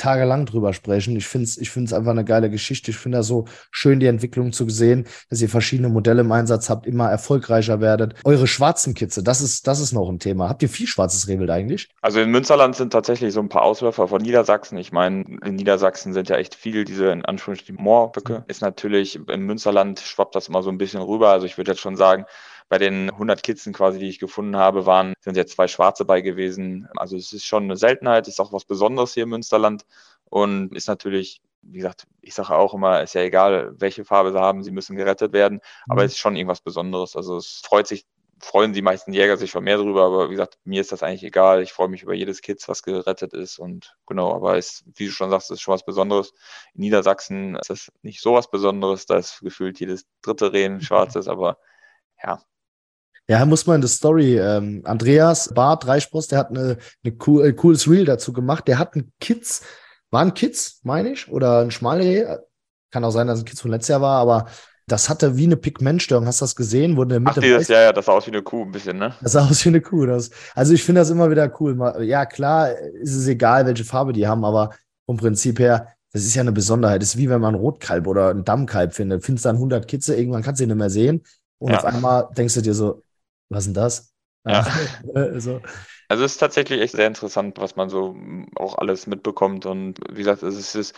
tagelang drüber sprechen. Ich finde es ich find's einfach eine geile Geschichte. Ich finde da so schön die Entwicklung zu sehen, dass ihr verschiedene Modelle im Einsatz habt, immer erfolgreicher werdet. Eure schwarzen Kitze, das ist, das ist noch ein Thema. Habt ihr viel schwarzes Rehwild eigentlich? Also in Münsterland sind tatsächlich so ein paar Ausläufer von Niedersachsen. Ich meine, in Niedersachsen sind ja echt viel diese in Anführungsstrichen Moorböcke. Mhm. Ist natürlich im Münsterland schwappt das immer so ein bisschen rüber. Also ich würde jetzt schon sagen, bei den 100 Kitzen quasi, die ich gefunden habe, waren, sind jetzt zwei schwarze bei gewesen. Also es ist schon eine Seltenheit, ist auch was Besonderes hier im Münsterland und ist natürlich, wie gesagt, ich sage auch immer, ist ja egal, welche Farbe sie haben, sie müssen gerettet werden, aber mhm. es ist schon irgendwas Besonderes. Also es freut sich freuen die meisten Jäger sich schon mehr drüber, aber wie gesagt, mir ist das eigentlich egal. Ich freue mich über jedes Kitz, was gerettet ist und genau, aber ist, wie du schon sagst, ist schon was Besonderes. In Niedersachsen ist das nicht so was Besonderes, da ist gefühlt jedes dritte Rehen schwarz ist, aber ja, ja, muss man in der Story. Ähm, Andreas Bart Dreispruss, der hat eine, eine cool, äh, cooles Reel dazu gemacht. Der hat ein Kids, war ein Kids, meine ich, oder ein Schmalreh. Kann auch sein, dass ein Kids von letztes Jahr war, aber das hatte wie eine Pigmentstörung. Hast du das gesehen? Wurde in der Mitte Ach, dieses, ja, ja, das sah aus wie eine Kuh ein bisschen, ne? Das sah aus wie eine Kuh. Das, also ich finde das immer wieder cool. Ja, klar, ist es egal, welche Farbe die haben, aber vom Prinzip her, das ist ja eine Besonderheit. Das ist wie wenn man ein Rotkalb oder ein Dammkalb findet. Findest dann 100 Kitze, irgendwann kannst du ihn nicht mehr sehen. Und ja. auf einmal denkst du dir so, was ist denn das? Ja. also. also es ist tatsächlich echt sehr interessant, was man so auch alles mitbekommt. Und wie gesagt, es ist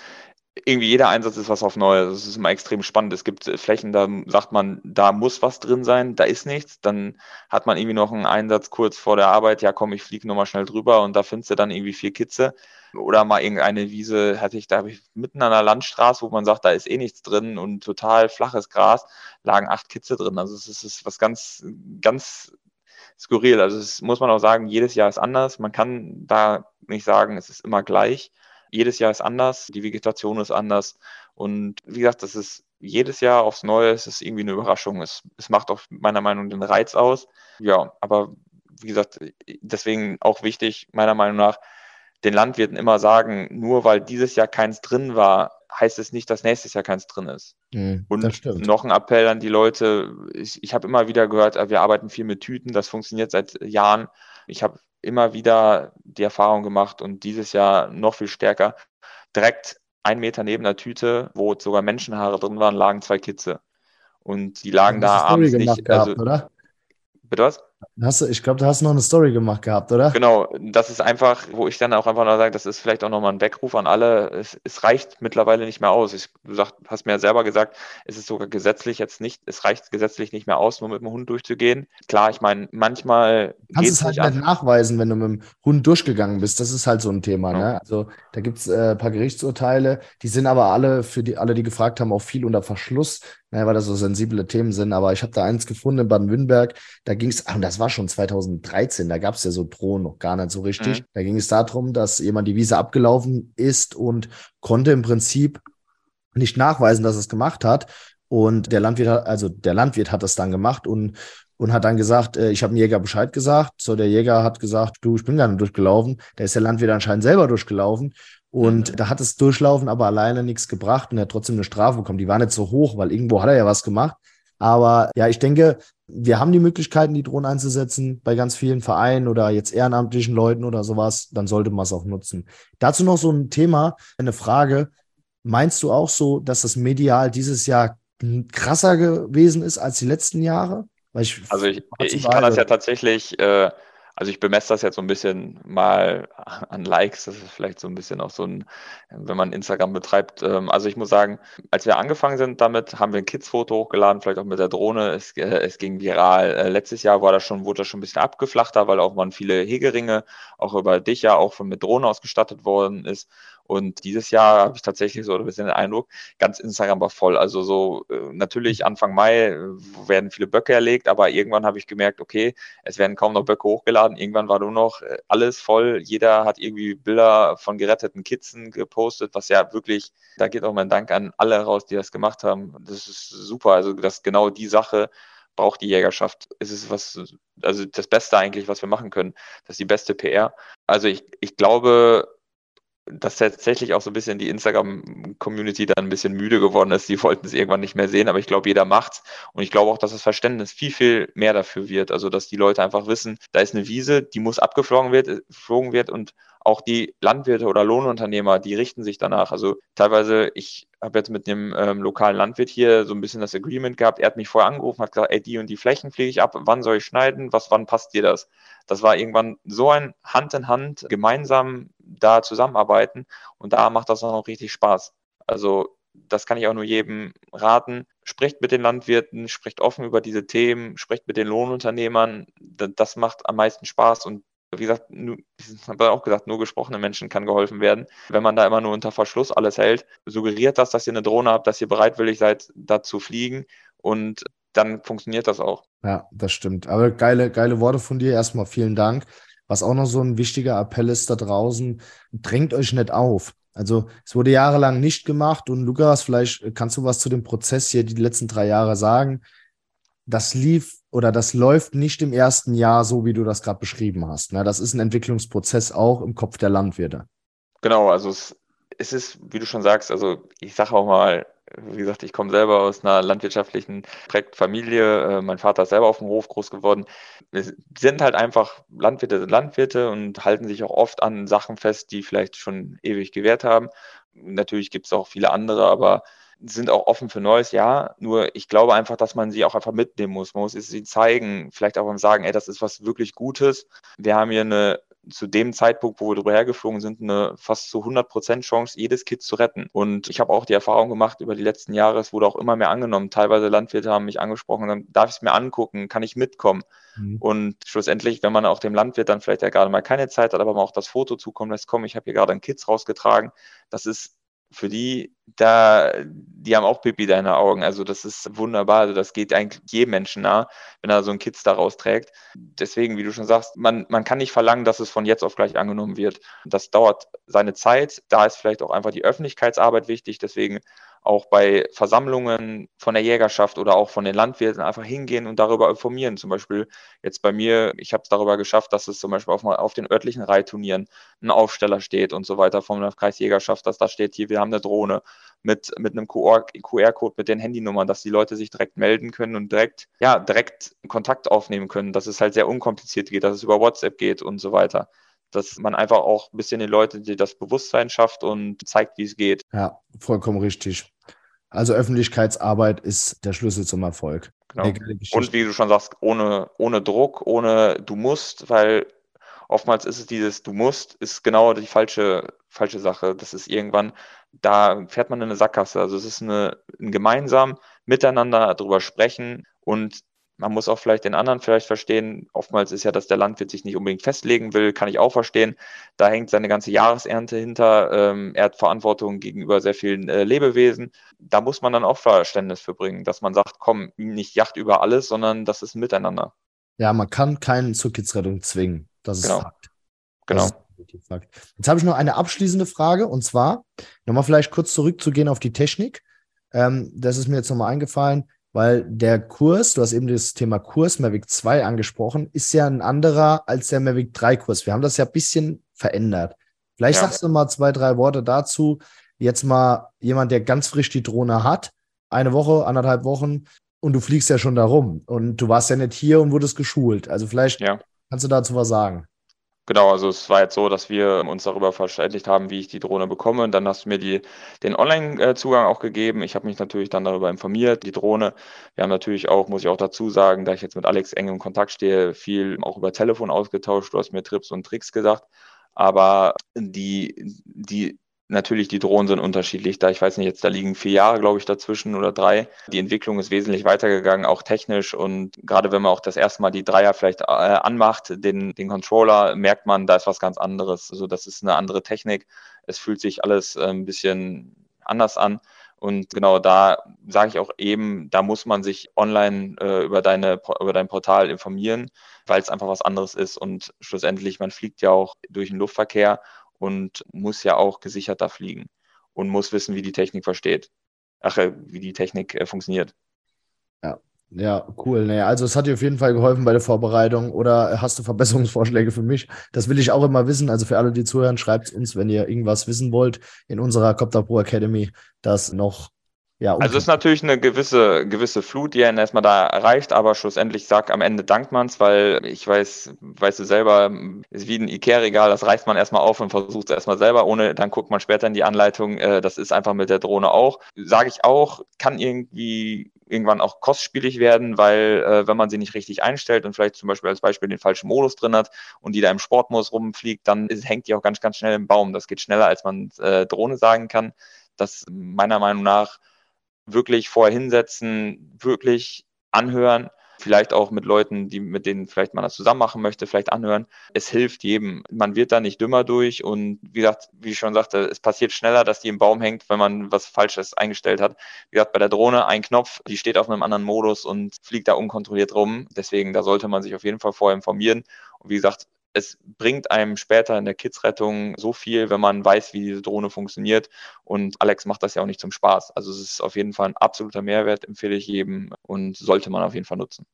irgendwie jeder Einsatz ist was auf Neues. Es ist immer extrem spannend. Es gibt Flächen, da sagt man, da muss was drin sein, da ist nichts. Dann hat man irgendwie noch einen Einsatz kurz vor der Arbeit, ja komm, ich fliege nochmal schnell drüber und da findest du dann irgendwie vier Kitze. Oder mal irgendeine Wiese hatte ich, da habe ich mitten an der Landstraße, wo man sagt, da ist eh nichts drin und total flaches Gras, lagen acht Kitze drin. Also es ist was ganz, ganz skurril. Also es muss man auch sagen, jedes Jahr ist anders. Man kann da nicht sagen, es ist immer gleich jedes Jahr ist anders, die Vegetation ist anders. Und wie gesagt, das ist jedes Jahr aufs Neue, es ist irgendwie eine Überraschung. Es, es macht auch meiner Meinung nach den Reiz aus. Ja, aber wie gesagt, deswegen auch wichtig, meiner Meinung nach, den Landwirten immer sagen, nur weil dieses Jahr keins drin war, heißt es nicht, dass nächstes Jahr keins drin ist. Mhm, und noch ein Appell an die Leute. Ich, ich habe immer wieder gehört, wir arbeiten viel mit Tüten, das funktioniert seit Jahren. Ich habe immer wieder die Erfahrung gemacht und dieses Jahr noch viel stärker. Direkt ein Meter neben der Tüte, wo sogar Menschenhaare drin waren, lagen zwei Kitze. Und die lagen da abends nicht. Gehabt, also, oder? Bitte was? Hast du, ich glaube, du hast noch eine Story gemacht gehabt, oder? Genau, das ist einfach, wo ich dann auch einfach noch sage, das ist vielleicht auch nochmal ein Weckruf an alle. Es, es reicht mittlerweile nicht mehr aus. Ich, du sag, hast mir ja selber gesagt, es ist sogar gesetzlich jetzt nicht, es reicht gesetzlich nicht mehr aus, nur mit dem Hund durchzugehen. Klar, ich meine, manchmal. Du kannst es halt nicht nachweisen, wenn du mit dem Hund durchgegangen bist. Das ist halt so ein Thema. Ja. Ne? Also da gibt es äh, ein paar Gerichtsurteile, die sind aber alle, für die alle, die gefragt haben, auch viel unter Verschluss naja, weil das so sensible Themen sind. Aber ich habe da eins gefunden in Baden-Württemberg. Da ging es, und das war schon 2013, da gab es ja so Drohnen noch gar nicht so richtig. Mhm. Da ging es darum, dass jemand die Wiese abgelaufen ist und konnte im Prinzip nicht nachweisen, dass es gemacht hat. Und der Landwirt hat, also der Landwirt hat das dann gemacht und und hat dann gesagt, äh, ich habe dem Jäger Bescheid gesagt. So, der Jäger hat gesagt, du, ich bin gar nicht durchgelaufen. Da ist der Landwirt anscheinend selber durchgelaufen. Und da hat das Durchlaufen aber alleine nichts gebracht und er hat trotzdem eine Strafe bekommen. Die war nicht so hoch, weil irgendwo hat er ja was gemacht. Aber ja, ich denke, wir haben die Möglichkeiten, die Drohnen einzusetzen bei ganz vielen Vereinen oder jetzt ehrenamtlichen Leuten oder sowas. Dann sollte man es auch nutzen. Dazu noch so ein Thema, eine Frage. Meinst du auch so, dass das medial dieses Jahr krasser gewesen ist als die letzten Jahre? Ich also ich, ich kann das ja tatsächlich äh, also ich bemesse das jetzt so ein bisschen mal an Likes. Das ist vielleicht so ein bisschen auch so ein, wenn man Instagram betreibt. Ähm, also ich muss sagen, als wir angefangen sind damit, haben wir ein Kids-Foto hochgeladen, vielleicht auch mit der Drohne. Es, äh, es ging viral. Äh, letztes Jahr war das schon, wurde das schon ein bisschen abgeflachter, weil auch man viele Hegeringe auch über dich ja auch von mit Drohne ausgestattet worden ist. Und dieses Jahr habe ich tatsächlich so ein bisschen den Eindruck, ganz Instagram war voll. Also so äh, natürlich Anfang Mai äh, werden viele Böcke erlegt, aber irgendwann habe ich gemerkt, okay, es werden kaum noch Böcke hochgeladen. Irgendwann war nur noch äh, alles voll. Jeder hat irgendwie Bilder von geretteten Kitzen gepostet, was ja wirklich, da geht auch mein Dank an alle raus, die das gemacht haben. Das ist super. Also das genau die Sache braucht die Jägerschaft. Es ist was, also das Beste eigentlich, was wir machen können. Das ist die beste PR. Also ich, ich glaube, dass tatsächlich auch so ein bisschen die Instagram-Community dann ein bisschen müde geworden ist. Die wollten es irgendwann nicht mehr sehen, aber ich glaube, jeder macht's. Und ich glaube auch, dass das Verständnis viel, viel mehr dafür wird. Also, dass die Leute einfach wissen, da ist eine Wiese, die muss abgeflogen wird, geflogen wird und auch die Landwirte oder Lohnunternehmer, die richten sich danach. Also teilweise, ich habe jetzt mit einem ähm, lokalen Landwirt hier so ein bisschen das Agreement gehabt. Er hat mich vorher angerufen, hat gesagt, ey, die und die Flächen fliege ich ab. Wann soll ich schneiden? Was, wann passt dir das? Das war irgendwann so ein Hand in Hand gemeinsam da zusammenarbeiten und da macht das auch noch richtig Spaß. Also das kann ich auch nur jedem raten. Sprecht mit den Landwirten, sprecht offen über diese Themen, sprecht mit den Lohnunternehmern. Das macht am meisten Spaß und wie gesagt, habe auch gesagt, nur gesprochene Menschen kann geholfen werden. Wenn man da immer nur unter Verschluss alles hält, suggeriert das, dass ihr eine Drohne habt, dass ihr bereitwillig seid, da zu fliegen und dann funktioniert das auch. Ja, das stimmt. Aber geile, geile Worte von dir. Erstmal vielen Dank. Was auch noch so ein wichtiger Appell ist da draußen, drängt euch nicht auf. Also es wurde jahrelang nicht gemacht und Lukas, vielleicht kannst du was zu dem Prozess hier die letzten drei Jahre sagen. Das lief oder das läuft nicht im ersten Jahr so, wie du das gerade beschrieben hast. Ne? Das ist ein Entwicklungsprozess auch im Kopf der Landwirte. Genau, also es es ist, wie du schon sagst, also ich sage auch mal, wie gesagt, ich komme selber aus einer landwirtschaftlichen Familie. Äh, mein Vater ist selber auf dem Hof groß geworden. Wir sind halt einfach Landwirte sind Landwirte und halten sich auch oft an Sachen fest, die vielleicht schon ewig gewährt haben. Natürlich gibt es auch viele andere, aber sind auch offen für Neues, ja. Nur ich glaube einfach, dass man sie auch einfach mitnehmen muss. Man muss sie zeigen, vielleicht auch mal sagen, ey, das ist was wirklich Gutes. Wir haben hier eine zu dem Zeitpunkt, wo wir drüber hergeflogen sind, eine fast zu 100 Prozent Chance, jedes Kind zu retten. Und ich habe auch die Erfahrung gemacht über die letzten Jahre, es wurde auch immer mehr angenommen. Teilweise Landwirte haben mich angesprochen, dann darf ich es mir angucken, kann ich mitkommen. Mhm. Und schlussendlich, wenn man auch dem Landwirt dann vielleicht ja gerade mal keine Zeit hat, aber man auch das Foto zukommen lässt, komm, ich habe hier gerade ein Kids rausgetragen, das ist für die, da, die haben auch Pipi deine Augen. Also das ist wunderbar. Also das geht eigentlich jedem Menschen nah, wenn er so ein Kids daraus trägt. Deswegen, wie du schon sagst, man, man kann nicht verlangen, dass es von jetzt auf gleich angenommen wird. Das dauert seine Zeit. Da ist vielleicht auch einfach die Öffentlichkeitsarbeit wichtig. Deswegen auch bei Versammlungen von der Jägerschaft oder auch von den Landwirten einfach hingehen und darüber informieren. Zum Beispiel jetzt bei mir, ich habe es darüber geschafft, dass es zum Beispiel auf, auf den örtlichen Reitturnieren ein Aufsteller steht und so weiter der Kreisjägerschaft, dass da steht hier, wir haben eine Drohne mit, mit einem QR-Code mit den Handynummern, dass die Leute sich direkt melden können und direkt, ja, direkt Kontakt aufnehmen können, dass es halt sehr unkompliziert geht, dass es über WhatsApp geht und so weiter dass man einfach auch ein bisschen den Leuten das Bewusstsein schafft und zeigt, wie es geht. Ja, vollkommen richtig. Also Öffentlichkeitsarbeit ist der Schlüssel zum Erfolg. Genau. Und wie du schon sagst, ohne, ohne Druck, ohne du musst, weil oftmals ist es dieses du musst, ist genau die falsche, falsche Sache. Das ist irgendwann, da fährt man in eine Sackgasse. Also es ist eine, ein gemeinsam miteinander darüber sprechen und man muss auch vielleicht den anderen vielleicht verstehen. Oftmals ist ja, dass der Landwirt sich nicht unbedingt festlegen will, kann ich auch verstehen. Da hängt seine ganze Jahresernte hinter. Ähm, er hat Verantwortung gegenüber sehr vielen äh, Lebewesen. Da muss man dann auch Verständnis für bringen, dass man sagt, komm, nicht Yacht über alles, sondern das ist ein Miteinander. Ja, man kann keinen zur Kidsrettung zwingen. Das ist genau. Fakt. Genau. Fakt. Jetzt habe ich noch eine abschließende Frage und zwar nochmal vielleicht kurz zurückzugehen auf die Technik. Ähm, das ist mir jetzt nochmal eingefallen weil der Kurs, du hast eben das Thema Kurs Mavic 2 angesprochen, ist ja ein anderer als der Mavic 3 Kurs. Wir haben das ja ein bisschen verändert. Vielleicht ja. sagst du mal zwei, drei Worte dazu. Jetzt mal jemand, der ganz frisch die Drohne hat, eine Woche, anderthalb Wochen und du fliegst ja schon da rum und du warst ja nicht hier und wurdest geschult. Also vielleicht ja. kannst du dazu was sagen. Genau, also es war jetzt so, dass wir uns darüber verständigt haben, wie ich die Drohne bekomme. Dann hast du mir die, den Online-Zugang auch gegeben. Ich habe mich natürlich dann darüber informiert, die Drohne. Wir haben natürlich auch, muss ich auch dazu sagen, da ich jetzt mit Alex eng im Kontakt stehe, viel auch über Telefon ausgetauscht. Du hast mir Trips und Tricks gesagt. Aber die, die Natürlich, die Drohnen sind unterschiedlich. Da ich weiß nicht, jetzt da liegen vier Jahre, glaube ich, dazwischen oder drei. Die Entwicklung ist wesentlich weitergegangen, auch technisch. Und gerade wenn man auch das erste Mal die Dreier vielleicht äh, anmacht, den, den Controller, merkt man, da ist was ganz anderes. Also das ist eine andere Technik. Es fühlt sich alles äh, ein bisschen anders an. Und genau da sage ich auch eben, da muss man sich online äh, über, deine, über dein Portal informieren, weil es einfach was anderes ist. Und schlussendlich, man fliegt ja auch durch den Luftverkehr und muss ja auch gesicherter fliegen und muss wissen, wie die Technik versteht. Ach, äh, wie die Technik äh, funktioniert. Ja, ja, cool. Naja, also es hat dir auf jeden Fall geholfen bei der Vorbereitung oder hast du Verbesserungsvorschläge für mich? Das will ich auch immer wissen. Also für alle, die zuhören, schreibt uns, wenn ihr irgendwas wissen wollt in unserer Copter Pro Academy, das noch ja, also es ist natürlich eine gewisse, gewisse Flut, die einen erstmal da erreicht, aber schlussendlich sagt am Ende dankt man es, weil ich weiß, weißt du selber, ist wie ein Ikea-Regal, das reißt man erstmal auf und versucht es erstmal selber, ohne, dann guckt man später in die Anleitung, äh, das ist einfach mit der Drohne auch. Sage ich auch, kann irgendwie irgendwann auch kostspielig werden, weil äh, wenn man sie nicht richtig einstellt und vielleicht zum Beispiel als Beispiel den falschen Modus drin hat und die da im Sportmodus rumfliegt, dann ist, hängt die auch ganz, ganz schnell im Baum. Das geht schneller, als man äh, Drohne sagen kann. Das meiner Meinung nach wirklich vorher hinsetzen, wirklich anhören, vielleicht auch mit Leuten, die, mit denen vielleicht man das zusammen machen möchte, vielleicht anhören. Es hilft jedem. Man wird da nicht dümmer durch und wie gesagt, wie ich schon sagte, es passiert schneller, dass die im Baum hängt, wenn man was Falsches eingestellt hat. Wie gesagt, bei der Drohne ein Knopf, die steht auf einem anderen Modus und fliegt da unkontrolliert rum. Deswegen, da sollte man sich auf jeden Fall vorher informieren. Und wie gesagt, es bringt einem später in der Kidsrettung so viel, wenn man weiß, wie diese Drohne funktioniert. Und Alex macht das ja auch nicht zum Spaß. Also es ist auf jeden Fall ein absoluter Mehrwert, empfehle ich jedem und sollte man auf jeden Fall nutzen.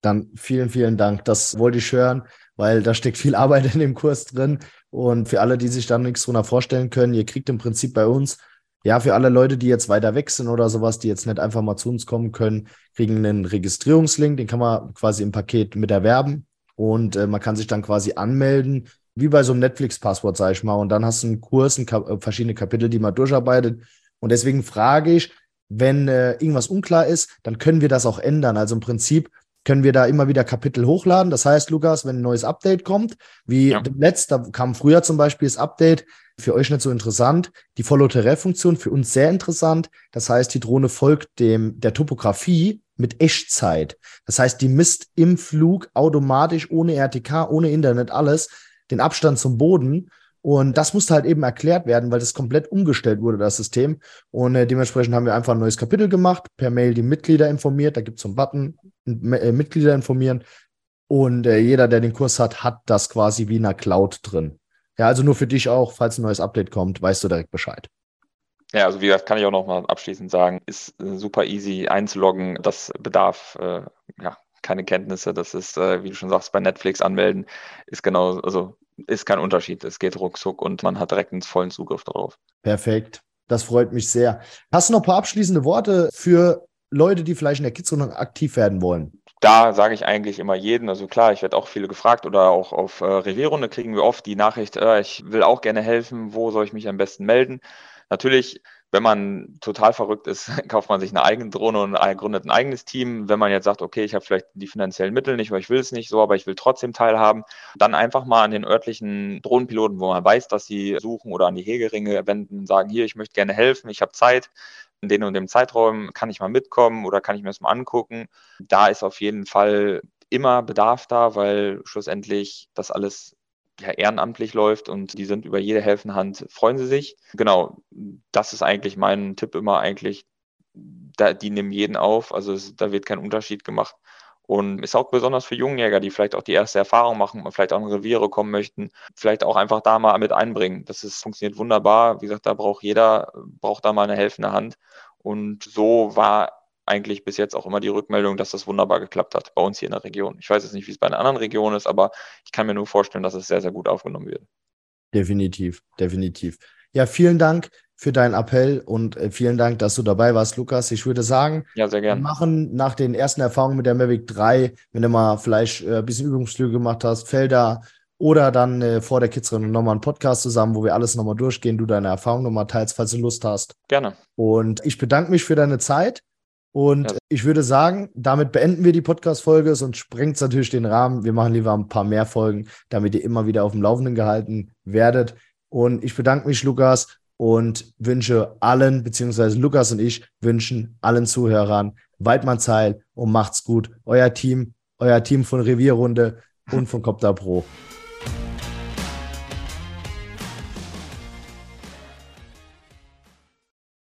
Dann vielen, vielen Dank. Das wollte ich hören, weil da steckt viel Arbeit in dem Kurs drin. Und für alle, die sich da nichts drunter vorstellen können, ihr kriegt im Prinzip bei uns, ja, für alle Leute, die jetzt weiter weg sind oder sowas, die jetzt nicht einfach mal zu uns kommen können, kriegen einen Registrierungslink, den kann man quasi im Paket mit erwerben. Und äh, man kann sich dann quasi anmelden, wie bei so einem Netflix-Passwort, sag ich mal. Und dann hast du einen Kurs, ein Kap äh, verschiedene Kapitel, die man durcharbeitet. Und deswegen frage ich, wenn äh, irgendwas unklar ist, dann können wir das auch ändern. Also im Prinzip können wir da immer wieder Kapitel hochladen. Das heißt, Lukas, wenn ein neues Update kommt, wie ja. letzt, da kam früher zum Beispiel das Update, für euch nicht so interessant, die Follow-Terrain-Funktion für uns sehr interessant. Das heißt, die Drohne folgt dem der Topografie mit Echtzeit. Das heißt, die misst im Flug automatisch ohne RTK, ohne Internet alles den Abstand zum Boden. Und das musste halt eben erklärt werden, weil das komplett umgestellt wurde, das System. Und äh, dementsprechend haben wir einfach ein neues Kapitel gemacht, per Mail die Mitglieder informiert. Da gibt es so einen Button, äh, Mitglieder informieren. Und äh, jeder, der den Kurs hat, hat das quasi wie in einer Cloud drin. Ja, also nur für dich auch, falls ein neues Update kommt, weißt du direkt Bescheid. Ja, also wie gesagt, kann ich auch noch mal abschließend sagen, ist äh, super easy einzuloggen. Das bedarf äh, ja, keine Kenntnisse. Das ist, äh, wie du schon sagst, bei Netflix anmelden, ist genau, also ist kein Unterschied. Es geht ruckzuck und man hat direkt einen vollen Zugriff darauf. Perfekt. Das freut mich sehr. Hast du noch ein paar abschließende Worte für Leute, die vielleicht in der Kidsrunde aktiv werden wollen? Da sage ich eigentlich immer jeden, also klar, ich werde auch viele gefragt oder auch auf äh, Revierrunde kriegen wir oft die Nachricht, äh, ich will auch gerne helfen, wo soll ich mich am besten melden? Natürlich, wenn man total verrückt ist, kauft man sich eine eigene Drohne und gründet ein eigenes Team. Wenn man jetzt sagt, okay, ich habe vielleicht die finanziellen Mittel nicht, weil ich will es nicht so, aber ich will trotzdem teilhaben, dann einfach mal an den örtlichen Drohnenpiloten, wo man weiß, dass sie suchen oder an die Hegeringe wenden, sagen, hier, ich möchte gerne helfen, ich habe Zeit, in den und dem Zeitraum kann ich mal mitkommen oder kann ich mir das mal angucken. Da ist auf jeden Fall immer Bedarf da, weil schlussendlich das alles ja, ehrenamtlich läuft und die sind über jede Helfenhand, freuen sie sich. Genau, das ist eigentlich mein Tipp immer eigentlich, da, die nehmen jeden auf, also es, da wird kein Unterschied gemacht. Und ist auch besonders für Jungjäger, die vielleicht auch die erste Erfahrung machen und vielleicht auch in Reviere kommen möchten, vielleicht auch einfach da mal mit einbringen. Das ist, funktioniert wunderbar. Wie gesagt, da braucht jeder, braucht da mal eine helfende Hand. Und so war eigentlich bis jetzt auch immer die Rückmeldung, dass das wunderbar geklappt hat bei uns hier in der Region. Ich weiß jetzt nicht, wie es bei einer anderen Region ist, aber ich kann mir nur vorstellen, dass es sehr, sehr gut aufgenommen wird. Definitiv, definitiv. Ja, vielen Dank für deinen Appell und äh, vielen Dank, dass du dabei warst, Lukas. Ich würde sagen, ja, wir machen nach den ersten Erfahrungen mit der Mavic 3, wenn du mal vielleicht äh, ein bisschen Übungsflüge gemacht hast, Felder oder dann äh, vor der Kidsrennen nochmal einen Podcast zusammen, wo wir alles nochmal durchgehen, du deine Erfahrungen nochmal teilst, falls du Lust hast. Gerne. Und ich bedanke mich für deine Zeit und ja. ich würde sagen, damit beenden wir die Podcast-Folge, sonst sprengt es natürlich den Rahmen. Wir machen lieber ein paar mehr Folgen, damit ihr immer wieder auf dem Laufenden gehalten werdet. Und ich bedanke mich, Lukas, und wünsche allen, beziehungsweise Lukas und ich wünschen allen Zuhörern Weidmannsheil und macht's gut. Euer Team, euer Team von Revierrunde und von Copter Pro.